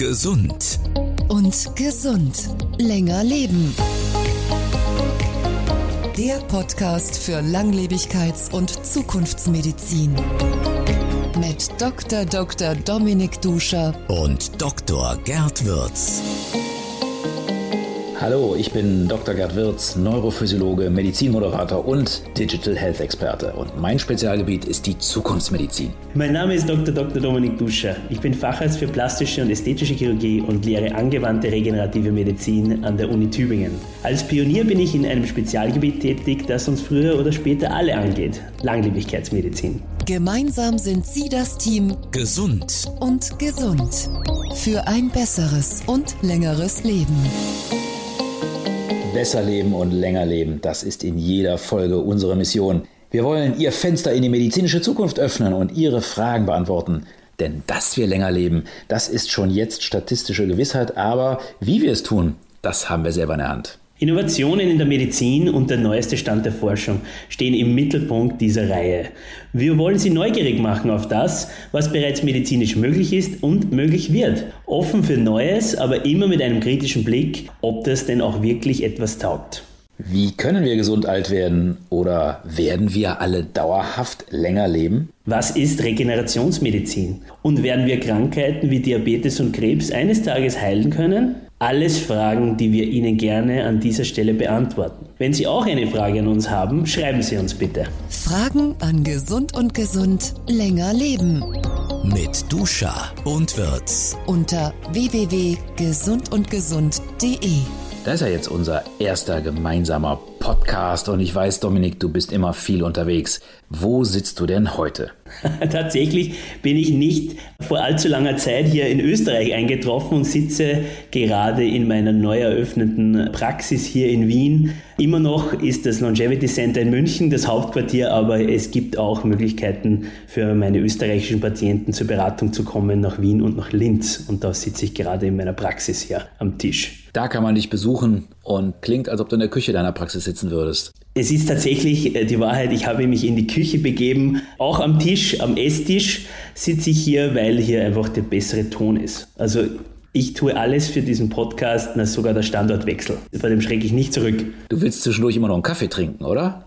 Gesund. Und gesund. Länger leben. Der Podcast für Langlebigkeits- und Zukunftsmedizin. Mit Dr. Dr. Dominik Duscher Und Dr. Gerd Würz. Hallo, ich bin Dr. Gerd Wirz, Neurophysiologe, Medizinmoderator und Digital Health Experte. Und mein Spezialgebiet ist die Zukunftsmedizin. Mein Name ist Dr. Dr. Dominik Duscher. Ich bin Facharzt für plastische und ästhetische Chirurgie und lehre angewandte regenerative Medizin an der Uni Tübingen. Als Pionier bin ich in einem Spezialgebiet tätig, das uns früher oder später alle angeht: Langlebigkeitsmedizin. Gemeinsam sind Sie das Team Gesund. und gesund. Für ein besseres und längeres Leben. Besser leben und länger leben, das ist in jeder Folge unsere Mission. Wir wollen Ihr Fenster in die medizinische Zukunft öffnen und Ihre Fragen beantworten. Denn dass wir länger leben, das ist schon jetzt statistische Gewissheit, aber wie wir es tun, das haben wir selber in der Hand. Innovationen in der Medizin und der neueste Stand der Forschung stehen im Mittelpunkt dieser Reihe. Wir wollen Sie neugierig machen auf das, was bereits medizinisch möglich ist und möglich wird. Offen für Neues, aber immer mit einem kritischen Blick, ob das denn auch wirklich etwas taugt. Wie können wir gesund alt werden oder werden wir alle dauerhaft länger leben? Was ist Regenerationsmedizin? Und werden wir Krankheiten wie Diabetes und Krebs eines Tages heilen können? Alles Fragen, die wir Ihnen gerne an dieser Stelle beantworten. Wenn Sie auch eine Frage an uns haben, schreiben Sie uns bitte. Fragen an Gesund und Gesund länger leben. Mit Duscher und Würz. Unter www.gesundundgesund.de. Das ist ja jetzt unser erster gemeinsamer Podcast und ich weiß, Dominik, du bist immer viel unterwegs. Wo sitzt du denn heute? Tatsächlich bin ich nicht vor allzu langer Zeit hier in Österreich eingetroffen und sitze gerade in meiner neu eröffneten Praxis hier in Wien. Immer noch ist das Longevity Center in München das Hauptquartier, aber es gibt auch Möglichkeiten für meine österreichischen Patienten zur Beratung zu kommen nach Wien und nach Linz. Und da sitze ich gerade in meiner Praxis hier am Tisch. Da kann man dich besuchen und klingt, als ob du in der Küche deiner Praxis sitzen würdest. Es ist tatsächlich äh, die Wahrheit, ich habe mich in die Küche begeben. Auch am Tisch, am Esstisch sitze ich hier, weil hier einfach der bessere Ton ist. Also ich tue alles für diesen Podcast, na sogar der Standortwechsel. Vor dem schrecke ich nicht zurück. Du willst zwischendurch immer noch einen Kaffee trinken, oder?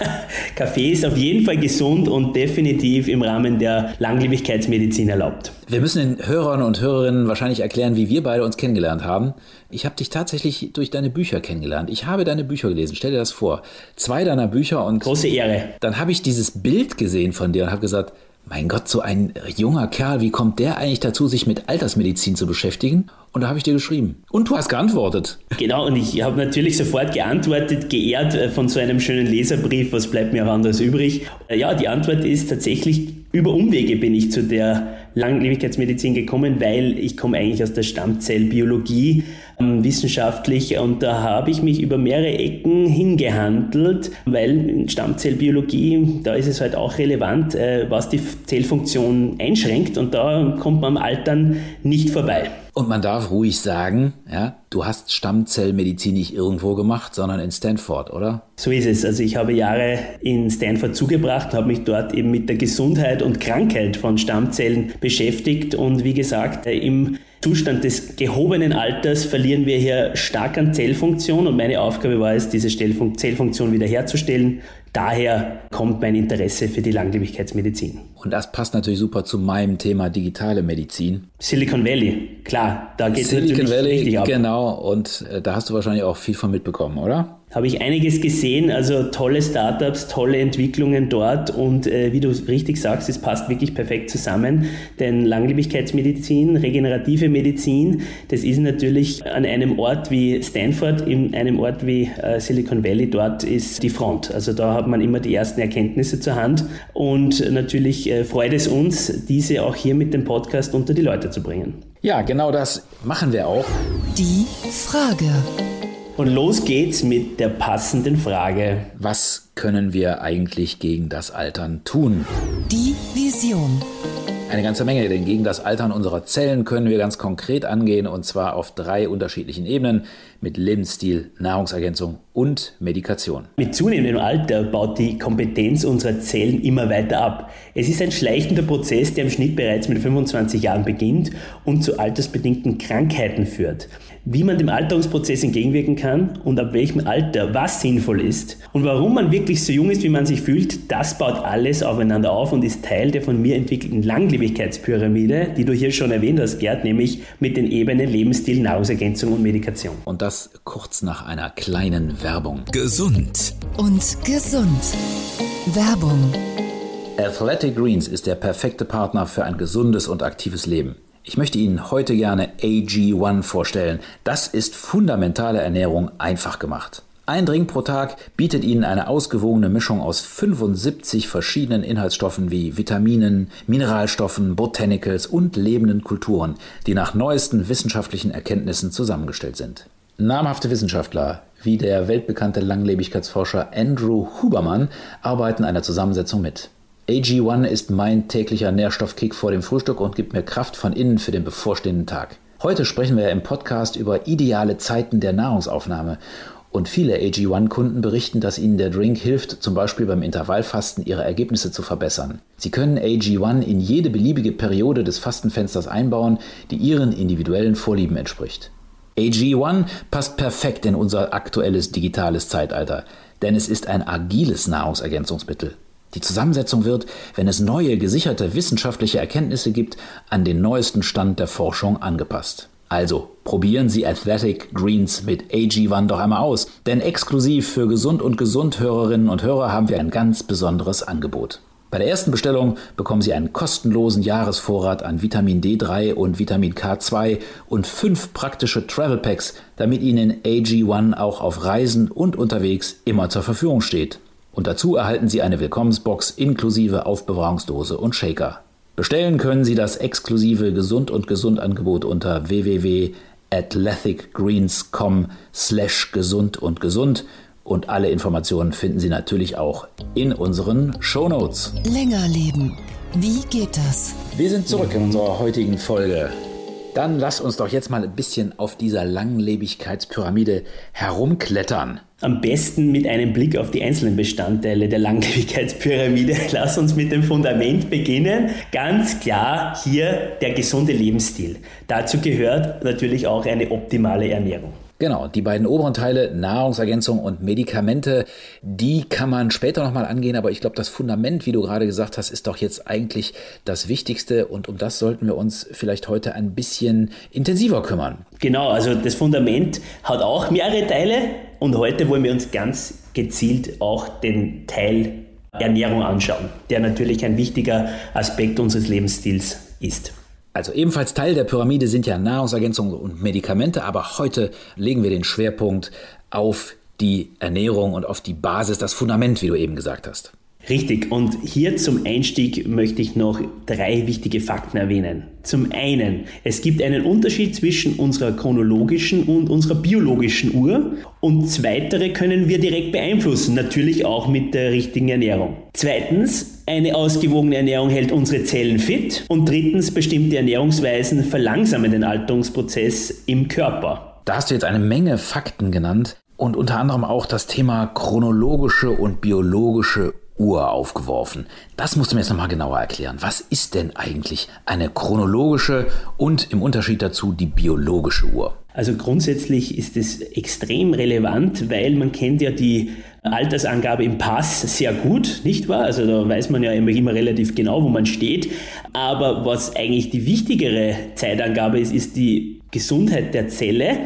Kaffee ist auf jeden Fall gesund und definitiv im Rahmen der Langlebigkeitsmedizin erlaubt. Wir müssen den Hörern und Hörerinnen wahrscheinlich erklären, wie wir beide uns kennengelernt haben. Ich habe dich tatsächlich durch deine Bücher kennengelernt. Ich habe deine Bücher gelesen. Stell dir das vor. Zwei deiner Bücher und Große Ehre. dann habe ich dieses Bild gesehen von dir und habe gesagt, mein Gott, so ein junger Kerl, wie kommt der eigentlich dazu, sich mit Altersmedizin zu beschäftigen? Und da habe ich dir geschrieben. Und du hast geantwortet. Genau, und ich habe natürlich sofort geantwortet, geehrt äh, von so einem schönen Leserbrief, was bleibt mir auch anderes übrig. Äh, Ja, die Antwort ist tatsächlich, über Umwege bin ich zu der Langlebigkeitsmedizin gekommen, weil ich komme eigentlich aus der Stammzellbiologie wissenschaftlich und da habe ich mich über mehrere Ecken hingehandelt, weil in Stammzellbiologie, da ist es halt auch relevant, äh, was die Zellfunktion einschränkt und da kommt man am Altern nicht vorbei. Und man darf ruhig sagen, ja, du hast Stammzellmedizin nicht irgendwo gemacht, sondern in Stanford, oder? So ist es. Also ich habe Jahre in Stanford zugebracht, habe mich dort eben mit der Gesundheit und Krankheit von Stammzellen beschäftigt und wie gesagt, äh, im Zustand des gehobenen Alters verlieren wir hier stark an Zellfunktion und meine Aufgabe war es, diese Zellfunktion wiederherzustellen. Daher kommt mein Interesse für die Langlebigkeitsmedizin. Und das passt natürlich super zu meinem Thema digitale Medizin. Silicon Valley, klar, da geht es natürlich Valley, richtig ab. genau. Und äh, da hast du wahrscheinlich auch viel von mitbekommen, oder? Habe ich einiges gesehen, also tolle Startups, tolle Entwicklungen dort und äh, wie du richtig sagst, es passt wirklich perfekt zusammen, denn Langlebigkeitsmedizin, regenerative Medizin, das ist natürlich an einem Ort wie Stanford, in einem Ort wie äh, Silicon Valley, dort ist die Front. Also da hat man immer die ersten Erkenntnisse zur Hand und natürlich äh, freut es uns, diese auch hier mit dem Podcast unter die Leute zu bringen. Ja, genau das machen wir auch. Die Frage. Und los geht's mit der passenden Frage. Was können wir eigentlich gegen das Altern tun? Die Vision. Eine ganze Menge, denn gegen das Altern unserer Zellen können wir ganz konkret angehen und zwar auf drei unterschiedlichen Ebenen mit Lebensstil, Nahrungsergänzung und Medikation. Mit zunehmendem Alter baut die Kompetenz unserer Zellen immer weiter ab. Es ist ein schleichender Prozess, der im Schnitt bereits mit 25 Jahren beginnt und zu altersbedingten Krankheiten führt wie man dem Alterungsprozess entgegenwirken kann und ab welchem Alter was sinnvoll ist und warum man wirklich so jung ist, wie man sich fühlt, das baut alles aufeinander auf und ist Teil der von mir entwickelten Langlebigkeitspyramide, die du hier schon erwähnt hast, Gerd, nämlich mit den Ebenen Lebensstil, Nahrungsergänzung und Medikation. Und das kurz nach einer kleinen Werbung. Gesund und gesund. Werbung. Athletic Greens ist der perfekte Partner für ein gesundes und aktives Leben. Ich möchte Ihnen heute gerne AG1 vorstellen. Das ist fundamentale Ernährung einfach gemacht. Ein Drink pro Tag bietet Ihnen eine ausgewogene Mischung aus 75 verschiedenen Inhaltsstoffen wie Vitaminen, Mineralstoffen, Botanicals und lebenden Kulturen, die nach neuesten wissenschaftlichen Erkenntnissen zusammengestellt sind. Namhafte Wissenschaftler wie der weltbekannte Langlebigkeitsforscher Andrew Huberman arbeiten der Zusammensetzung mit. AG1 ist mein täglicher Nährstoffkick vor dem Frühstück und gibt mir Kraft von innen für den bevorstehenden Tag. Heute sprechen wir im Podcast über ideale Zeiten der Nahrungsaufnahme. Und viele AG1-Kunden berichten, dass ihnen der Drink hilft, zum Beispiel beim Intervallfasten ihre Ergebnisse zu verbessern. Sie können AG1 in jede beliebige Periode des Fastenfensters einbauen, die ihren individuellen Vorlieben entspricht. AG1 passt perfekt in unser aktuelles digitales Zeitalter, denn es ist ein agiles Nahrungsergänzungsmittel. Die Zusammensetzung wird, wenn es neue, gesicherte wissenschaftliche Erkenntnisse gibt, an den neuesten Stand der Forschung angepasst. Also probieren Sie Athletic Greens mit AG1 doch einmal aus, denn exklusiv für Gesund und Gesund Hörerinnen und Hörer haben wir ein ganz besonderes Angebot. Bei der ersten Bestellung bekommen Sie einen kostenlosen Jahresvorrat an Vitamin D3 und Vitamin K2 und fünf praktische Travel Packs, damit Ihnen AG1 auch auf Reisen und unterwegs immer zur Verfügung steht. Und dazu erhalten Sie eine Willkommensbox inklusive Aufbewahrungsdose und Shaker. Bestellen können Sie das exklusive Gesund und Gesund Angebot unter www.athleticgreens.com slash gesund und gesund und alle Informationen finden Sie natürlich auch in unseren Shownotes. Länger leben. Wie geht das? Wir sind zurück in unserer heutigen Folge. Dann lass uns doch jetzt mal ein bisschen auf dieser Langlebigkeitspyramide herumklettern. Am besten mit einem Blick auf die einzelnen Bestandteile der Langlebigkeitspyramide. Lass uns mit dem Fundament beginnen. Ganz klar hier der gesunde Lebensstil. Dazu gehört natürlich auch eine optimale Ernährung. Genau, die beiden oberen Teile, Nahrungsergänzung und Medikamente, die kann man später nochmal angehen, aber ich glaube, das Fundament, wie du gerade gesagt hast, ist doch jetzt eigentlich das Wichtigste und um das sollten wir uns vielleicht heute ein bisschen intensiver kümmern. Genau, also das Fundament hat auch mehrere Teile und heute wollen wir uns ganz gezielt auch den Teil Ernährung anschauen, der natürlich ein wichtiger Aspekt unseres Lebensstils ist. Also ebenfalls Teil der Pyramide sind ja Nahrungsergänzungen und Medikamente, aber heute legen wir den Schwerpunkt auf die Ernährung und auf die Basis, das Fundament, wie du eben gesagt hast. Richtig, und hier zum Einstieg möchte ich noch drei wichtige Fakten erwähnen. Zum einen, es gibt einen Unterschied zwischen unserer chronologischen und unserer biologischen Uhr und zweitere können wir direkt beeinflussen, natürlich auch mit der richtigen Ernährung. Zweitens, eine ausgewogene Ernährung hält unsere Zellen fit und drittens, bestimmte Ernährungsweisen verlangsamen den Alterungsprozess im Körper. Da hast du jetzt eine Menge Fakten genannt und unter anderem auch das Thema chronologische und biologische Uhr aufgeworfen. Das musst du mir jetzt nochmal genauer erklären. Was ist denn eigentlich eine chronologische und im Unterschied dazu die biologische Uhr? Also grundsätzlich ist es extrem relevant, weil man kennt ja die Altersangabe im Pass sehr gut, nicht wahr? Also da weiß man ja immer, immer relativ genau, wo man steht. Aber was eigentlich die wichtigere Zeitangabe ist, ist die Gesundheit der Zelle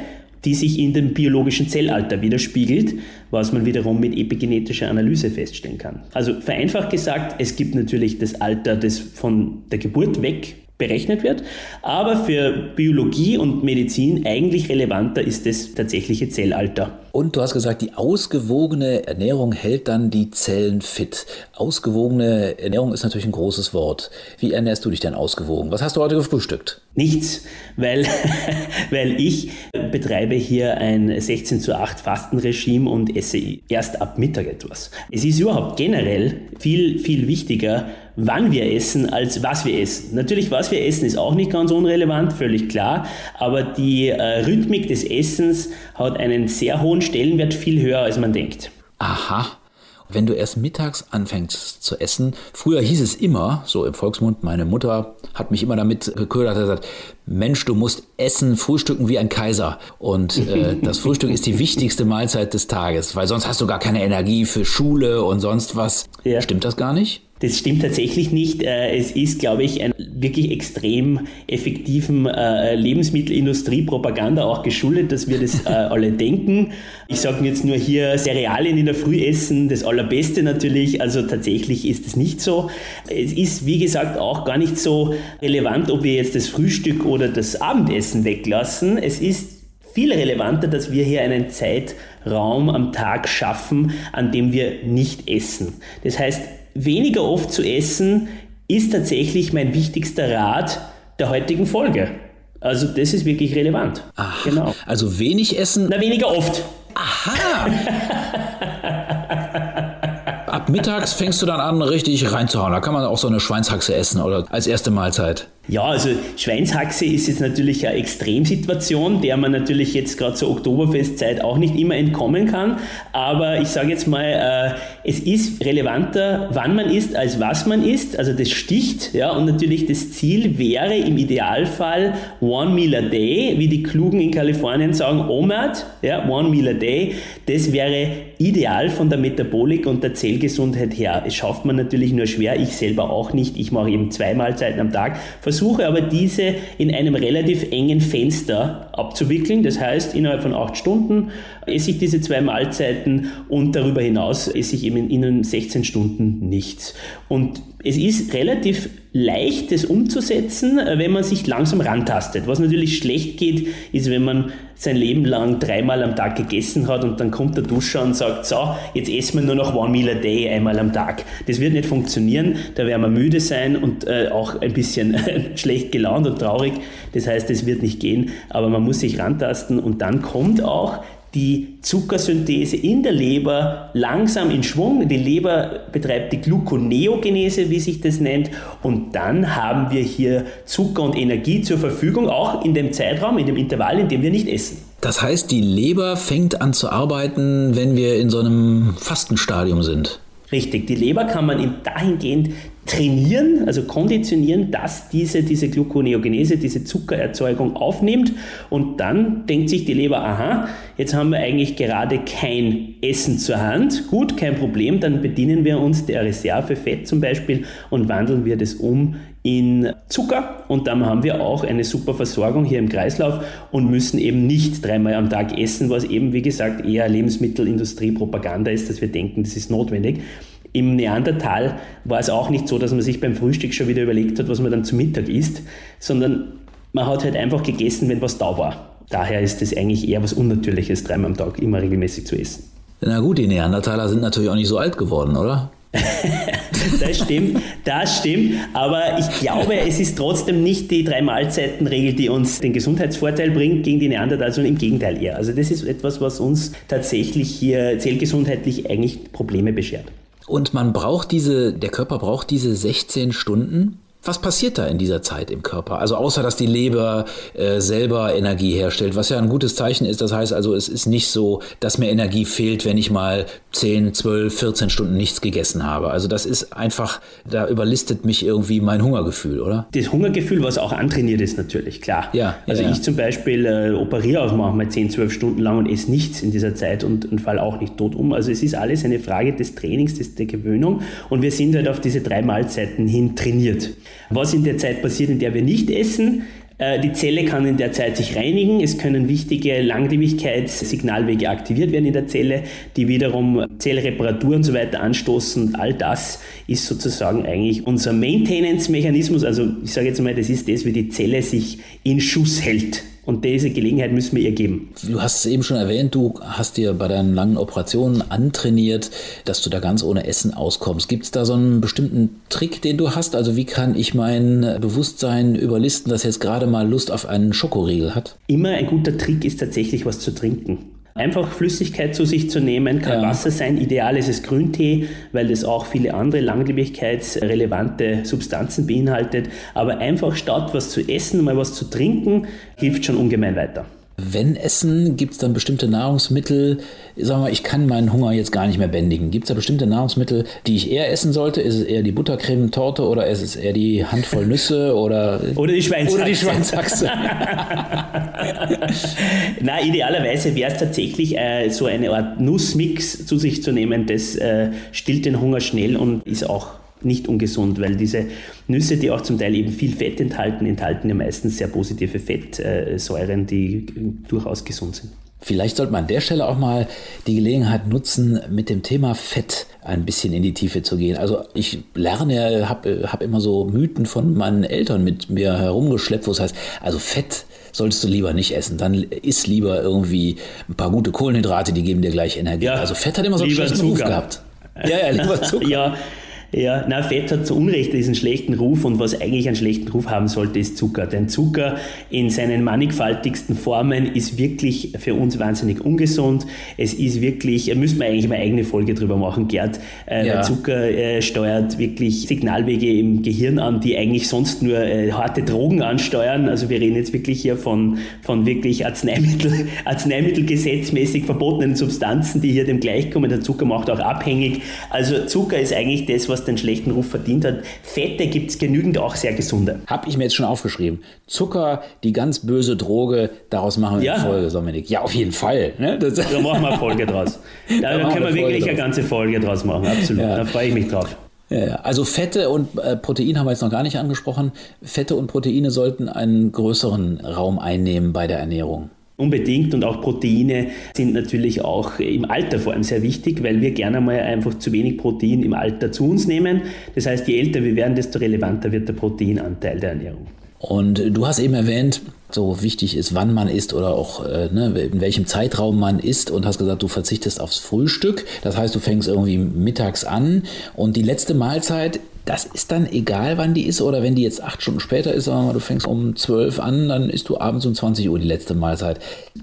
die sich in dem biologischen Zellalter widerspiegelt, was man wiederum mit epigenetischer Analyse feststellen kann. Also vereinfacht gesagt, es gibt natürlich das Alter, das von der Geburt weg berechnet wird. Aber für Biologie und Medizin eigentlich relevanter ist das tatsächliche Zellalter. Und du hast gesagt, die ausgewogene Ernährung hält dann die Zellen fit. Ausgewogene Ernährung ist natürlich ein großes Wort. Wie ernährst du dich denn ausgewogen? Was hast du heute gefrühstückt? Nichts, weil, weil ich betreibe hier ein 16 zu 8 Fastenregime und esse erst ab Mittag etwas. Es ist überhaupt generell viel, viel wichtiger, wann wir essen, als was wir essen. Natürlich, was wir essen, ist auch nicht ganz unrelevant, völlig klar, aber die äh, Rhythmik des Essens hat einen sehr hohen Stellenwert, viel höher, als man denkt. Aha. Wenn du erst mittags anfängst zu essen, früher hieß es immer, so im Volksmund, meine Mutter hat mich immer damit geködert, hat gesagt, Mensch, du musst essen, frühstücken wie ein Kaiser. Und äh, das Frühstück ist die wichtigste Mahlzeit des Tages, weil sonst hast du gar keine Energie für Schule und sonst was. Ja. Stimmt das gar nicht? Das stimmt tatsächlich nicht. Äh, es ist, glaube ich, ein wirklich extrem effektiven äh, Lebensmittelindustrie-Propaganda auch geschuldet, dass wir das äh, alle denken. Ich sage jetzt nur hier Cerealien in der Früh essen, das Allerbeste natürlich. Also tatsächlich ist es nicht so. Es ist, wie gesagt, auch gar nicht so relevant, ob wir jetzt das Frühstück oder das Abendessen weglassen. Es ist viel relevanter, dass wir hier einen Zeitraum am Tag schaffen, an dem wir nicht essen. Das heißt, weniger oft zu essen ist tatsächlich mein wichtigster Rat der heutigen Folge. Also das ist wirklich relevant. Ach, genau. Also wenig essen. Na, weniger oft. Aha. Ab mittags fängst du dann an, richtig reinzuhauen. Da kann man auch so eine Schweinshaxe essen oder als erste Mahlzeit. Ja, also Schweinshaxe ist jetzt natürlich eine Extremsituation, der man natürlich jetzt gerade zur Oktoberfestzeit auch nicht immer entkommen kann. Aber ich sage jetzt mal, äh, es ist relevanter, wann man isst, als was man isst. Also das sticht. Ja, und natürlich das Ziel wäre im Idealfall One Meal a Day, wie die Klugen in Kalifornien sagen, OMAD, ja, One Meal a Day. Das wäre ideal von der Metabolik und der Zellgesundheit her. Es schafft man natürlich nur schwer, ich selber auch nicht. Ich mache eben zwei Mahlzeiten am Tag versuche aber diese in einem relativ engen Fenster abzuwickeln. Das heißt, innerhalb von acht Stunden esse ich diese zwei Mahlzeiten und darüber hinaus esse ich eben in 16 Stunden nichts. Und es ist relativ leicht, das umzusetzen, wenn man sich langsam rantastet. Was natürlich schlecht geht, ist, wenn man sein Leben lang dreimal am Tag gegessen hat und dann kommt der Duscher und sagt, so, jetzt essen wir nur noch one meal a day einmal am Tag. Das wird nicht funktionieren, da werden wir müde sein und äh, auch ein bisschen schlecht gelaunt und traurig. Das heißt, es wird nicht gehen, aber man muss sich rantasten und dann kommt auch die Zuckersynthese in der Leber langsam in Schwung. Die Leber betreibt die Gluconeogenese, wie sich das nennt. Und dann haben wir hier Zucker und Energie zur Verfügung, auch in dem Zeitraum, in dem Intervall, in dem wir nicht essen. Das heißt, die Leber fängt an zu arbeiten, wenn wir in so einem Fastenstadium sind. Richtig, die Leber kann man dahingehend trainieren, also konditionieren, dass diese, diese Gluconeogenese, diese Zuckererzeugung aufnimmt. Und dann denkt sich die Leber, aha, jetzt haben wir eigentlich gerade kein Essen zur Hand, gut, kein Problem, dann bedienen wir uns der Reserve Fett zum Beispiel und wandeln wir das um in Zucker. Und dann haben wir auch eine super Versorgung hier im Kreislauf und müssen eben nicht dreimal am Tag essen, was eben, wie gesagt, eher Lebensmittelindustrie-Propaganda ist, dass wir denken, das ist notwendig. Im Neandertal war es auch nicht so, dass man sich beim Frühstück schon wieder überlegt hat, was man dann zu Mittag isst, sondern man hat halt einfach gegessen, wenn was da war. Daher ist es eigentlich eher was Unnatürliches, dreimal am Tag immer regelmäßig zu essen. Na gut, die Neandertaler sind natürlich auch nicht so alt geworden, oder? das stimmt, das stimmt. Aber ich glaube, es ist trotzdem nicht die Drei-Mahlzeiten-Regel, die uns den Gesundheitsvorteil bringt gegen die Neandertaler, sondern im Gegenteil eher. Also das ist etwas, was uns tatsächlich hier zellgesundheitlich eigentlich Probleme beschert. Und man braucht diese, der Körper braucht diese 16 Stunden was passiert da in dieser Zeit im Körper? Also außer dass die Leber äh, selber Energie herstellt, was ja ein gutes Zeichen ist. Das heißt also, es ist nicht so, dass mir Energie fehlt, wenn ich mal 10, 12, 14 Stunden nichts gegessen habe. Also das ist einfach, da überlistet mich irgendwie mein Hungergefühl, oder? Das Hungergefühl, was auch antrainiert ist natürlich, klar. Ja, also ja, ich zum Beispiel äh, operiere auch manchmal 10, 12 Stunden lang und esse nichts in dieser Zeit und, und fall auch nicht tot um. Also es ist alles eine Frage des Trainings, des, der Gewöhnung und wir sind halt auf diese drei Mahlzeiten hin trainiert. Was in der Zeit passiert, in der wir nicht essen, äh, die Zelle kann in der Zeit sich reinigen. Es können wichtige Langlebigkeitssignalwege aktiviert werden in der Zelle, die wiederum Zellreparatur und so weiter anstoßen. Und all das ist sozusagen eigentlich unser Maintenance-Mechanismus. Also ich sage jetzt mal, das ist das, wie die Zelle sich in Schuss hält. Und diese Gelegenheit müssen wir ihr geben. Du hast es eben schon erwähnt, du hast dir bei deinen langen Operationen antrainiert, dass du da ganz ohne Essen auskommst. Gibt es da so einen bestimmten Trick, den du hast? Also wie kann ich mein Bewusstsein überlisten, das jetzt gerade mal Lust auf einen Schokoriegel hat? Immer ein guter Trick ist tatsächlich was zu trinken. Einfach Flüssigkeit zu sich zu nehmen, kann ja. Wasser sein. Ideal ist es Grüntee, weil das auch viele andere langlebigkeitsrelevante Substanzen beinhaltet. Aber einfach statt was zu essen, mal was zu trinken, hilft schon ungemein weiter. Wenn Essen, gibt es dann bestimmte Nahrungsmittel, sagen wir, ich kann meinen Hunger jetzt gar nicht mehr bändigen. Gibt es da bestimmte Nahrungsmittel, die ich eher essen sollte? Ist es eher die Buttercreme-Torte oder ist es eher die Handvoll Nüsse oder, oder die Schweinshaxe? Oder die Schweinshaxe. Na, idealerweise wäre es tatsächlich äh, so eine Art Nussmix zu sich zu nehmen. Das äh, stillt den Hunger schnell und ist auch nicht ungesund, weil diese Nüsse, die auch zum Teil eben viel Fett enthalten, enthalten ja meistens sehr positive Fettsäuren, die durchaus gesund sind. Vielleicht sollte man an der Stelle auch mal die Gelegenheit nutzen, mit dem Thema Fett ein bisschen in die Tiefe zu gehen. Also ich lerne, habe hab immer so Mythen von meinen Eltern mit mir herumgeschleppt, wo es heißt, also Fett solltest du lieber nicht essen. Dann isst lieber irgendwie ein paar gute Kohlenhydrate, die geben dir gleich Energie. Ja, also Fett hat immer so einen schlechten Zucker. Ruf gehabt. Ja, ja, lieber Zucker. ja, ja, na, Fett hat zu Unrecht diesen schlechten Ruf und was eigentlich einen schlechten Ruf haben sollte, ist Zucker. Denn Zucker in seinen mannigfaltigsten Formen ist wirklich für uns wahnsinnig ungesund. Es ist wirklich, müsste man eigentlich eine eigene Folge drüber machen, Gerd. Äh, ja. Zucker äh, steuert wirklich Signalwege im Gehirn an, die eigentlich sonst nur äh, harte Drogen ansteuern. Also wir reden jetzt wirklich hier von, von wirklich Arzneimittel, Arzneimittelgesetzmäßig verbotenen Substanzen, die hier dem gleichkommen. Der Zucker macht auch abhängig. Also Zucker ist eigentlich das, was was den schlechten Ruf verdient hat. Fette gibt es genügend, auch sehr gesunde. Habe ich mir jetzt schon aufgeschrieben. Zucker, die ganz böse Droge, daraus machen wir ja. eine Folge, Dominik. Ja, auf jeden Fall. Ne? Das da machen wir eine Folge draus. Da, da können wir wirklich draus. eine ganze Folge draus machen, absolut. Ja. Da freue ich mich drauf. Ja, also Fette und äh, Protein haben wir jetzt noch gar nicht angesprochen. Fette und Proteine sollten einen größeren Raum einnehmen bei der Ernährung. Unbedingt und auch Proteine sind natürlich auch im Alter vor allem sehr wichtig, weil wir gerne mal einfach zu wenig Protein im Alter zu uns nehmen. Das heißt, je älter wir werden, desto relevanter wird der Proteinanteil der Ernährung. Und du hast eben erwähnt, so wichtig ist, wann man isst oder auch äh, ne, in welchem Zeitraum man isst und hast gesagt, du verzichtest aufs Frühstück. Das heißt, du fängst irgendwie mittags an und die letzte Mahlzeit das ist dann egal, wann die ist oder wenn die jetzt acht Stunden später ist, sagen wir mal, du fängst um zwölf an, dann isst du abends um 20 Uhr die letzte Mahlzeit.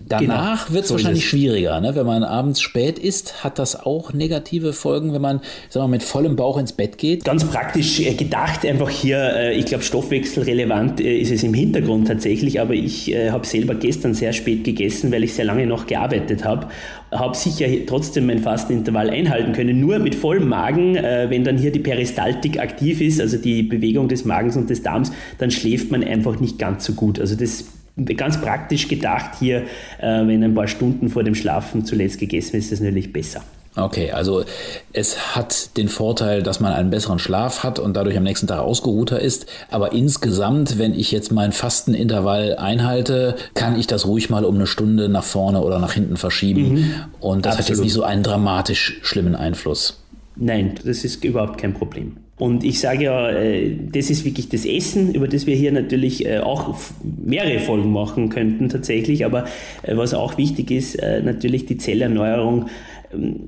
Danach genau. wird es so wahrscheinlich schwieriger. Ne? Wenn man abends spät isst, hat das auch negative Folgen, wenn man sagen wir, mit vollem Bauch ins Bett geht? Ganz praktisch äh, gedacht, einfach hier, äh, ich glaube, stoffwechselrelevant äh, ist es im Hintergrund tatsächlich, aber ich habe selber gestern sehr spät gegessen, weil ich sehr lange noch gearbeitet habe habe sicher trotzdem mein Fastenintervall einhalten können. Nur mit vollem Magen, äh, wenn dann hier die Peristaltik aktiv ist, also die Bewegung des Magens und des Darms, dann schläft man einfach nicht ganz so gut. Also das ganz praktisch gedacht hier, äh, wenn ein paar Stunden vor dem Schlafen zuletzt gegessen ist, ist das natürlich besser. Okay, also es hat den Vorteil, dass man einen besseren Schlaf hat und dadurch am nächsten Tag ausgeruhter ist. Aber insgesamt, wenn ich jetzt mein Fastenintervall einhalte, kann ich das ruhig mal um eine Stunde nach vorne oder nach hinten verschieben. Mhm. Und das Absolut. hat jetzt nicht so einen dramatisch schlimmen Einfluss. Nein, das ist überhaupt kein Problem. Und ich sage ja, äh, das ist wirklich das Essen, über das wir hier natürlich äh, auch mehrere Folgen machen könnten tatsächlich. Aber äh, was auch wichtig ist, natürlich die Zellerneuerung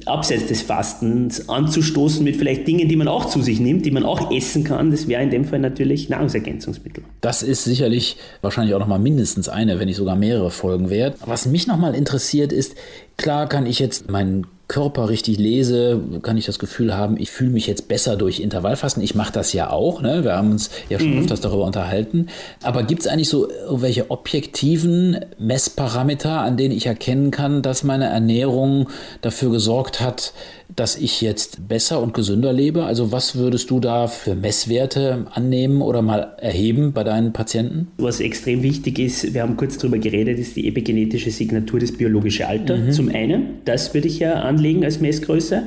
abseits des Fastens anzustoßen mit vielleicht Dingen, die man auch zu sich nimmt, die man auch essen kann. Das wäre in dem Fall natürlich Nahrungsergänzungsmittel. Das ist sicherlich wahrscheinlich auch nochmal mindestens eine, wenn nicht sogar mehrere Folgen wert. Was mich nochmal interessiert ist, klar kann ich jetzt meinen Körper richtig lese, kann ich das Gefühl haben, ich fühle mich jetzt besser durch Intervallfasten. Ich mache das ja auch. Ne? Wir haben uns ja schon mhm. öfters darüber unterhalten. Aber gibt es eigentlich so irgendwelche objektiven Messparameter, an denen ich erkennen kann, dass meine Ernährung dafür gesorgt hat, dass ich jetzt besser und gesünder lebe? Also was würdest du da für Messwerte annehmen oder mal erheben bei deinen Patienten? Was extrem wichtig ist, wir haben kurz darüber geredet, ist die epigenetische Signatur, das biologische Alter. Mhm. Zum einen, das würde ich ja anlegen als Messgröße.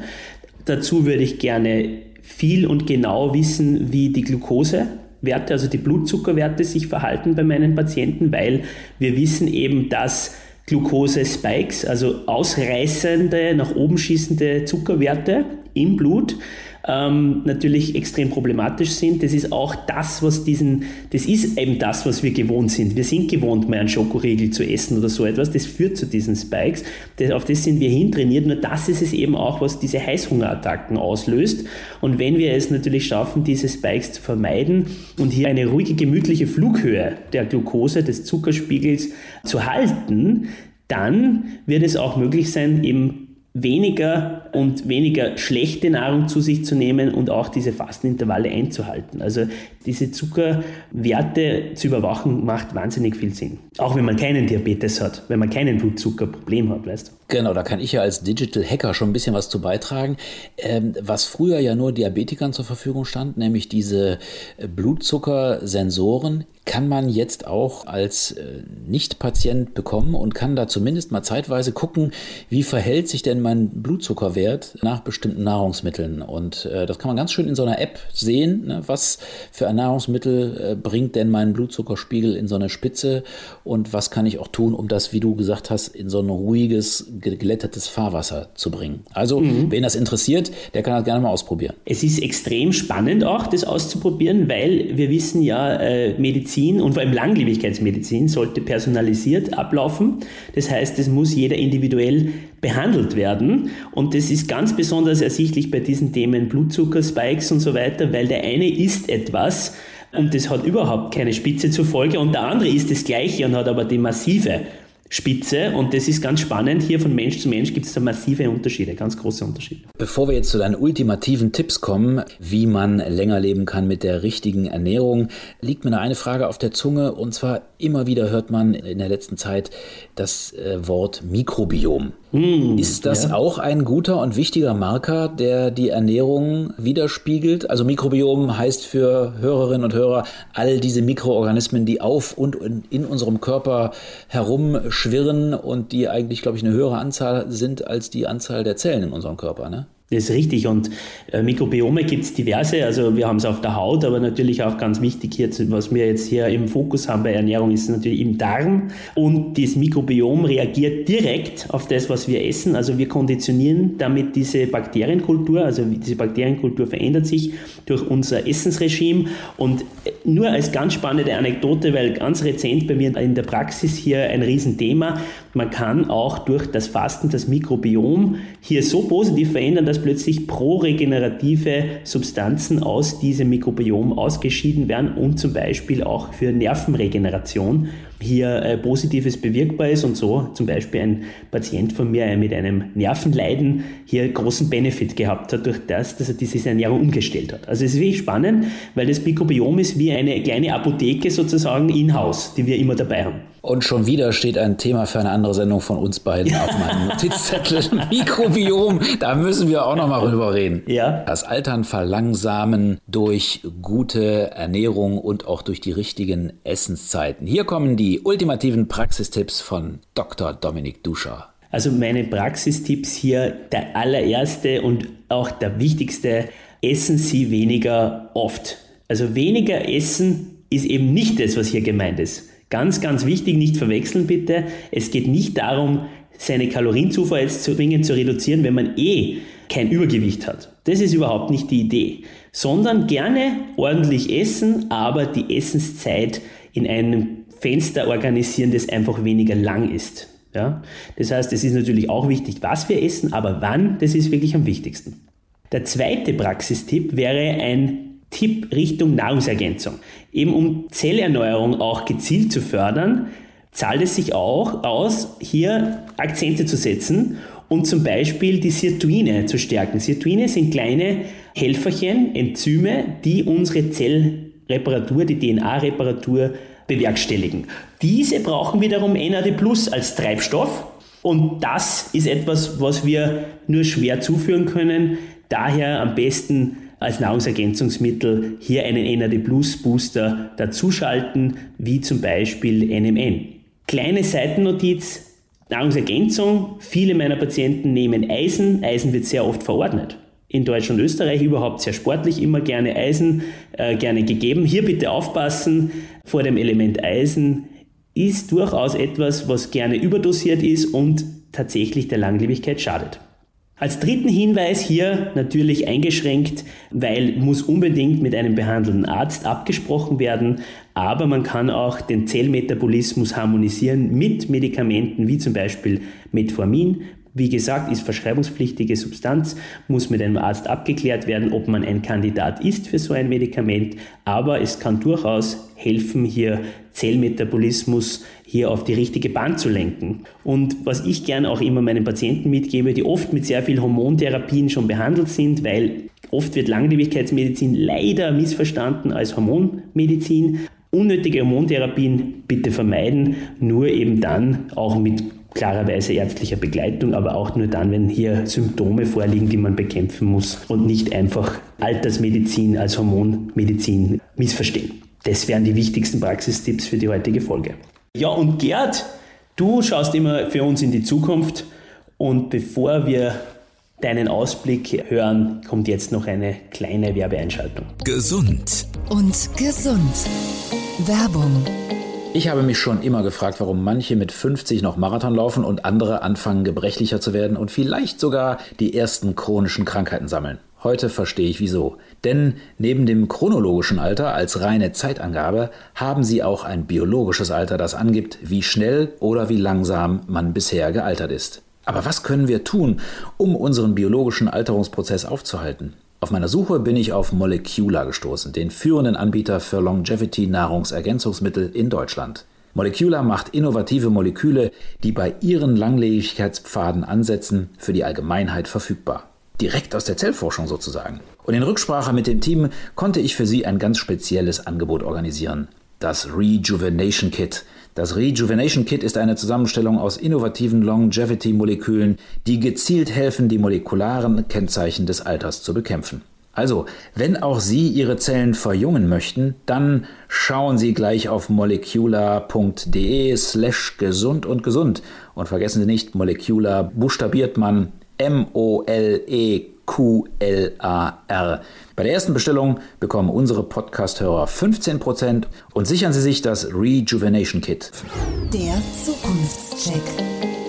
Dazu würde ich gerne viel und genau wissen, wie die Glukosewerte, also die Blutzuckerwerte sich verhalten bei meinen Patienten, weil wir wissen eben, dass Glucose-Spikes, also ausreißende, nach oben schießende Zuckerwerte im Blut, ähm, natürlich extrem problematisch sind. Das ist auch das, was diesen, das ist eben das, was wir gewohnt sind. Wir sind gewohnt, mal einen Schokoriegel zu essen oder so etwas. Das führt zu diesen Spikes. Das, auf das sind wir hintrainiert. Nur das ist es eben auch, was diese Heißhungerattacken auslöst. Und wenn wir es natürlich schaffen, diese Spikes zu vermeiden und hier eine ruhige, gemütliche Flughöhe der Glucose, des Zuckerspiegels zu halten, dann wird es auch möglich sein, eben weniger und weniger schlechte Nahrung zu sich zu nehmen und auch diese Fastenintervalle einzuhalten. Also diese Zuckerwerte zu überwachen macht wahnsinnig viel Sinn. Auch wenn man keinen Diabetes hat, wenn man keinen Blutzuckerproblem hat, weißt du. Genau, da kann ich ja als Digital Hacker schon ein bisschen was zu beitragen. Ähm, was früher ja nur Diabetikern zur Verfügung stand, nämlich diese äh, Blutzuckersensoren, kann man jetzt auch als äh, Nicht-Patient bekommen und kann da zumindest mal zeitweise gucken, wie verhält sich denn mein Blutzuckerwert nach bestimmten Nahrungsmitteln. Und äh, das kann man ganz schön in so einer App sehen, ne, was für ein Nahrungsmittel äh, bringt denn meinen Blutzuckerspiegel in so eine Spitze und was kann ich auch tun, um das, wie du gesagt hast, in so ein ruhiges, geglättetes Fahrwasser zu bringen. Also, mhm. wen das interessiert, der kann das gerne mal ausprobieren. Es ist extrem spannend auch, das auszuprobieren, weil wir wissen ja, äh, Medizin Medizin und vor allem Langlebigkeitsmedizin sollte personalisiert ablaufen. Das heißt, es muss jeder individuell behandelt werden. Und das ist ganz besonders ersichtlich bei diesen Themen Blutzuckerspikes und so weiter, weil der eine isst etwas, und das hat überhaupt keine Spitze zur Folge und der andere ist das gleiche und hat aber die massive Spitze und das ist ganz spannend. Hier von Mensch zu Mensch gibt es da massive Unterschiede, ganz große Unterschiede. Bevor wir jetzt zu deinen ultimativen Tipps kommen, wie man länger leben kann mit der richtigen Ernährung, liegt mir eine Frage auf der Zunge und zwar immer wieder hört man in der letzten Zeit das äh, Wort Mikrobiom. Mm, ist das ja. auch ein guter und wichtiger Marker, der die Ernährung widerspiegelt? Also Mikrobiom heißt für Hörerinnen und Hörer all diese Mikroorganismen, die auf und in unserem Körper herumschwirren und die eigentlich, glaube ich, eine höhere Anzahl sind als die Anzahl der Zellen in unserem Körper. Ne? Das ist richtig. Und äh, Mikrobiome gibt es diverse. Also wir haben es auf der Haut, aber natürlich auch ganz wichtig hier, was wir jetzt hier im Fokus haben bei Ernährung, ist natürlich im Darm. Und das Mikrobiom reagiert direkt auf das, was wir essen. Also wir konditionieren damit diese Bakterienkultur. Also diese Bakterienkultur verändert sich durch unser Essensregime. Und äh, nur als ganz spannende Anekdote, weil ganz rezent bei mir in der Praxis hier ein Riesenthema. Man kann auch durch das Fasten das Mikrobiom hier so positiv verändern, dass plötzlich proregenerative Substanzen aus diesem Mikrobiom ausgeschieden werden und zum Beispiel auch für Nervenregeneration hier äh, Positives bewirkbar ist und so zum Beispiel ein Patient von mir mit einem Nervenleiden hier großen Benefit gehabt hat durch das, dass er diese Ernährung umgestellt hat. Also es ist wirklich spannend, weil das Mikrobiom ist wie eine kleine Apotheke sozusagen in-house, die wir immer dabei haben. Und schon wieder steht ein Thema für eine andere Sendung von uns beiden auf meinem Notizzettel. Mikrobiom, da müssen wir auch noch mal drüber reden. Ja. Das Altern verlangsamen durch gute Ernährung und auch durch die richtigen Essenszeiten. Hier kommen die ultimativen Praxistipps von Dr. Dominik Duscher. Also meine Praxistipps hier, der allererste und auch der wichtigste, essen Sie weniger oft. Also weniger essen ist eben nicht das, was hier gemeint ist. Ganz, ganz wichtig, nicht verwechseln bitte. Es geht nicht darum, seine Kalorienzufuhr jetzt zwingend zu reduzieren, wenn man eh kein Übergewicht hat. Das ist überhaupt nicht die Idee. Sondern gerne ordentlich essen, aber die Essenszeit in einem Fenster organisieren, das einfach weniger lang ist. Ja? Das heißt, es ist natürlich auch wichtig, was wir essen, aber wann, das ist wirklich am wichtigsten. Der zweite Praxistipp wäre ein Tipp Richtung Nahrungsergänzung. Eben um Zellerneuerung auch gezielt zu fördern, zahlt es sich auch aus, hier Akzente zu setzen und zum Beispiel die Sirtuine zu stärken. Sirtuine sind kleine Helferchen, Enzyme, die unsere Zellreparatur, die DNA-Reparatur bewerkstelligen. Diese brauchen wiederum NAD Plus als Treibstoff und das ist etwas, was wir nur schwer zuführen können. Daher am besten als Nahrungsergänzungsmittel hier einen NAD Plus Booster dazuschalten, wie zum Beispiel NMN. Kleine Seitennotiz, Nahrungsergänzung. Viele meiner Patienten nehmen Eisen. Eisen wird sehr oft verordnet. In Deutschland und Österreich überhaupt sehr sportlich, immer gerne Eisen, äh, gerne gegeben. Hier bitte aufpassen vor dem Element Eisen ist durchaus etwas, was gerne überdosiert ist und tatsächlich der Langlebigkeit schadet. Als dritten Hinweis hier natürlich eingeschränkt, weil muss unbedingt mit einem behandelnden Arzt abgesprochen werden, aber man kann auch den Zellmetabolismus harmonisieren mit Medikamenten wie zum Beispiel Metformin, Wie gesagt, ist verschreibungspflichtige Substanz, muss mit einem Arzt abgeklärt werden, ob man ein Kandidat ist für so ein Medikament, aber es kann durchaus helfen, hier Zellmetabolismus hier auf die richtige Bahn zu lenken. Und was ich gern auch immer meinen Patienten mitgebe, die oft mit sehr vielen Hormontherapien schon behandelt sind, weil oft wird Langlebigkeitsmedizin leider missverstanden als Hormonmedizin. Unnötige Hormontherapien bitte vermeiden, nur eben dann auch mit klarerweise ärztlicher Begleitung, aber auch nur dann, wenn hier Symptome vorliegen, die man bekämpfen muss und nicht einfach Altersmedizin als Hormonmedizin missverstehen. Das wären die wichtigsten Praxistipps für die heutige Folge. Ja, und Gerd, du schaust immer für uns in die Zukunft und bevor wir deinen Ausblick hören, kommt jetzt noch eine kleine Werbeeinschaltung. Gesund und gesund. Werbung. Ich habe mich schon immer gefragt, warum manche mit 50 noch Marathon laufen und andere anfangen gebrechlicher zu werden und vielleicht sogar die ersten chronischen Krankheiten sammeln. Heute verstehe ich wieso. Denn neben dem chronologischen Alter als reine Zeitangabe haben sie auch ein biologisches Alter, das angibt, wie schnell oder wie langsam man bisher gealtert ist. Aber was können wir tun, um unseren biologischen Alterungsprozess aufzuhalten? Auf meiner Suche bin ich auf Molecular gestoßen, den führenden Anbieter für Longevity-Nahrungsergänzungsmittel in Deutschland. Molecular macht innovative Moleküle, die bei ihren Langlebigkeitspfaden ansetzen, für die Allgemeinheit verfügbar. Direkt aus der Zellforschung sozusagen. Und in Rücksprache mit dem Team konnte ich für sie ein ganz spezielles Angebot organisieren. Das Rejuvenation Kit. Das Rejuvenation Kit ist eine Zusammenstellung aus innovativen Longevity-Molekülen, die gezielt helfen, die molekularen Kennzeichen des Alters zu bekämpfen. Also, wenn auch Sie Ihre Zellen verjüngen möchten, dann schauen Sie gleich auf molecular.de slash gesund und gesund. Und vergessen Sie nicht, Molecular buchstabiert man M-O-L-E-Q-L-A-R. Bei der ersten Bestellung bekommen unsere Podcast-Hörer 15% und sichern Sie sich das Rejuvenation Kit. Der Zukunftscheck.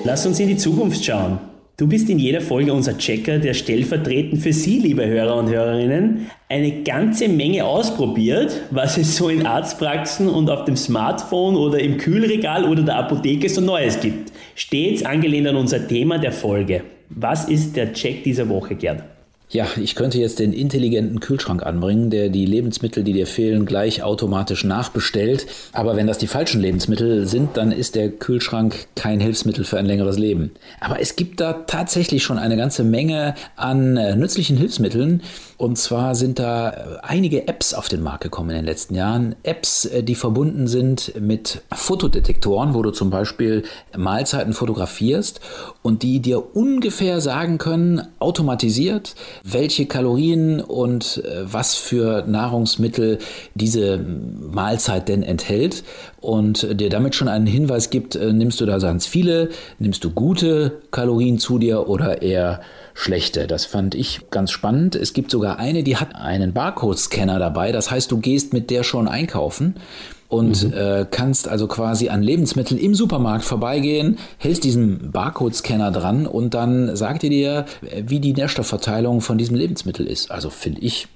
Lass uns in die Zukunft schauen. Du bist in jeder Folge unser Checker, der stellvertretend für Sie, liebe Hörer und Hörerinnen, eine ganze Menge ausprobiert, was es so in Arztpraxen und auf dem Smartphone oder im Kühlregal oder der Apotheke so Neues gibt. Stets angelehnt an unser Thema der Folge. Was ist der Check dieser Woche, Gerd? Ja, ich könnte jetzt den intelligenten Kühlschrank anbringen, der die Lebensmittel, die dir fehlen, gleich automatisch nachbestellt. Aber wenn das die falschen Lebensmittel sind, dann ist der Kühlschrank kein Hilfsmittel für ein längeres Leben. Aber es gibt da tatsächlich schon eine ganze Menge an äh, nützlichen Hilfsmitteln. Und zwar sind da äh, einige Apps auf den Markt gekommen in den letzten Jahren. Apps, äh, die verbunden sind mit Fotodetektoren, wo du zum Beispiel Mahlzeiten fotografierst und die dir ungefähr sagen können, automatisiert, welche Kalorien und äh, was für Nahrungsmittel diese Mahlzeit denn enthält und dir damit schon einen Hinweis gibt, äh, nimmst du da ganz viele, nimmst du gute Kalorien zu dir oder eher schlechte. Das fand ich ganz spannend. Es gibt sogar eine, die hat einen Barcode-Scanner dabei. Das heißt, du gehst mit der schon einkaufen und mhm. äh, kannst also quasi an Lebensmitteln im Supermarkt vorbeigehen, hältst diesen Barcode-Scanner dran und dann sagt ihr dir, wie die Nährstoffverteilung von diesem Lebensmittel ist. Also finde ich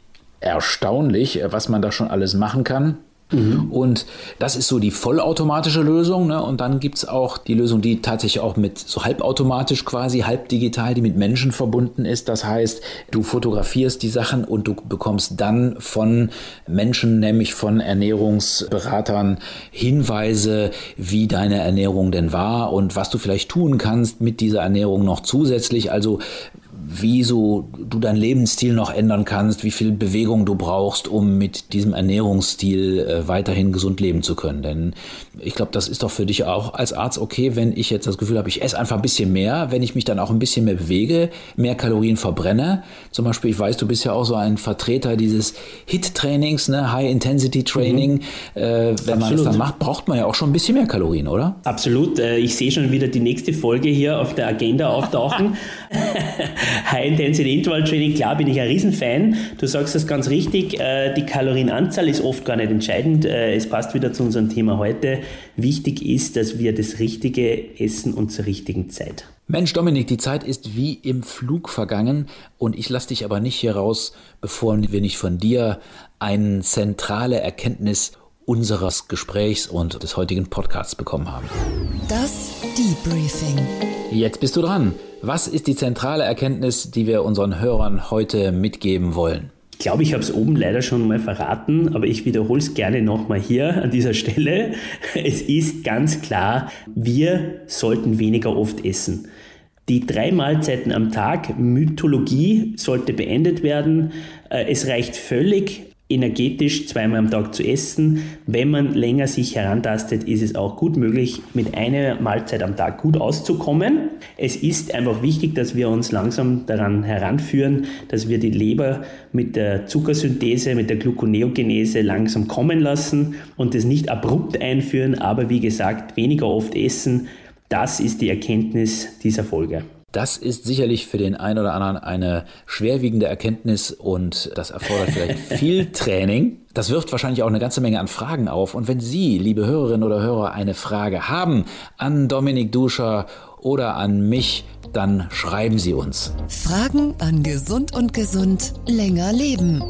erstaunlich, was man da schon alles machen kann. Mhm. Und das ist so die vollautomatische Lösung. Ne? Und dann gibt es auch die Lösung, die tatsächlich auch mit so halbautomatisch quasi, halb digital, die mit Menschen verbunden ist. Das heißt, du fotografierst die Sachen und du bekommst dann von Menschen, nämlich von Ernährungsberatern, Hinweise, wie deine Ernährung denn war und was du vielleicht tun kannst mit dieser Ernährung noch zusätzlich. Also wie so du deinen Lebensstil noch ändern kannst, wie viel Bewegung du brauchst, um mit diesem Ernährungsstil äh, weiterhin gesund leben zu können. Denn ich glaube, das ist doch für dich auch als Arzt okay, wenn ich jetzt das Gefühl habe, ich esse einfach ein bisschen mehr, wenn ich mich dann auch ein bisschen mehr bewege, mehr Kalorien verbrenne. Zum Beispiel, ich weiß, du bist ja auch so ein Vertreter dieses HIT-Trainings, ne? High-Intensity-Training. Mhm. Äh, wenn man es dann macht, braucht man ja auch schon ein bisschen mehr Kalorien, oder? Absolut. Äh, ich sehe schon wieder die nächste Folge hier auf der Agenda auftauchen. High-Intensity-Interval-Training, klar bin ich ein Riesenfan. Du sagst das ganz richtig, äh, die Kalorienanzahl ist oft gar nicht entscheidend. Äh, es passt wieder zu unserem Thema heute. Wichtig ist, dass wir das Richtige essen und zur richtigen Zeit. Mensch, Dominik, die Zeit ist wie im Flug vergangen und ich lasse dich aber nicht hier raus, bevor wir nicht von dir eine zentrale Erkenntnis unseres Gesprächs und des heutigen Podcasts bekommen haben. Das Debriefing. Jetzt bist du dran. Was ist die zentrale Erkenntnis, die wir unseren Hörern heute mitgeben wollen? Ich glaube, ich habe es oben leider schon mal verraten, aber ich wiederhole es gerne nochmal hier an dieser Stelle. Es ist ganz klar, wir sollten weniger oft essen. Die drei Mahlzeiten am Tag, Mythologie sollte beendet werden. Äh, es reicht völlig, energetisch zweimal am Tag zu essen. Wenn man länger sich herantastet, ist es auch gut möglich, mit einer Mahlzeit am Tag gut auszukommen. Es ist einfach wichtig, dass wir uns langsam daran heranführen, dass wir die Leber mit der Zuckersynthese, mit der Gluconeogenese langsam kommen lassen und das nicht abrupt einführen, aber wie gesagt, weniger oft essen. Das ist die Erkenntnis dieser Folge. Das ist sicherlich für den einen oder anderen eine schwerwiegende Erkenntnis und das erfordert vielleicht viel Training. Das wirft wahrscheinlich auch eine ganze Menge an Fragen auf. Und wenn Sie, liebe Hörerinnen oder Hörer, eine Frage haben an Dominik Duscher oder an mich, dann schreiben Sie uns. Fragen an Gesund und Gesund länger leben.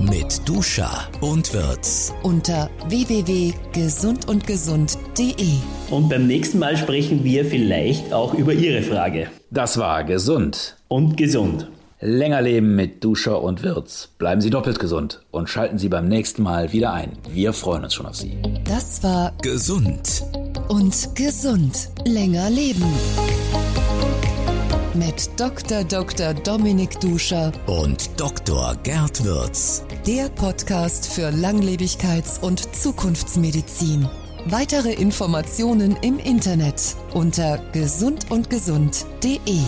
Mit Duscha und Wirtz. Unter www.gesundundgesund.de. Und beim nächsten Mal sprechen wir vielleicht auch über Ihre Frage. Das war gesund. Und gesund. Länger leben mit Duscher und Wirtz. Bleiben Sie doppelt gesund und schalten Sie beim nächsten Mal wieder ein. Wir freuen uns schon auf Sie. Das war Gesund. und gesund länger leben. Mit Dr. Dr. Dominik Duscher, Und Dr. Gerd Wirtz. der Podcast für Langlebigkeits- und Zukunftsmedizin. Weitere Informationen im Internet unter gesundundgesund.de.